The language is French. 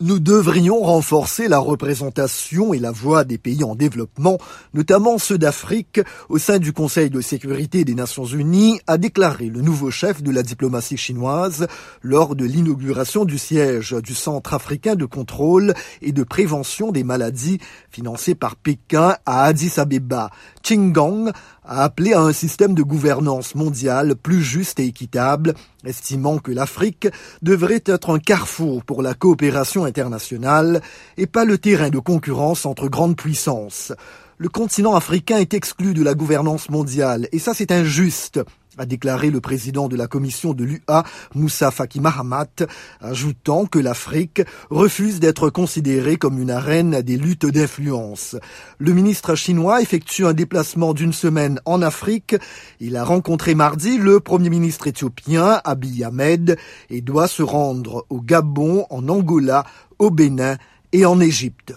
Nous devrions renforcer la représentation et la voix des pays en développement, notamment ceux d'Afrique, au sein du Conseil de sécurité des Nations Unies, a déclaré le nouveau chef de la diplomatie chinoise lors de l'inauguration du siège du Centre africain de contrôle et de prévention des maladies financé par Pékin à Addis Abeba. Qinggong a appelé à un système de gouvernance mondiale plus juste et équitable, estimant que l'Afrique devrait être un carrefour pour la coopération internationale et pas le terrain de concurrence entre grandes puissances. Le continent africain est exclu de la gouvernance mondiale et ça c'est injuste a déclaré le président de la commission de l'UA, Moussa Faki Mahamat, ajoutant que l'Afrique refuse d'être considérée comme une arène des luttes d'influence. Le ministre chinois effectue un déplacement d'une semaine en Afrique. Il a rencontré mardi le premier ministre éthiopien, Abiy Ahmed, et doit se rendre au Gabon, en Angola, au Bénin et en Égypte.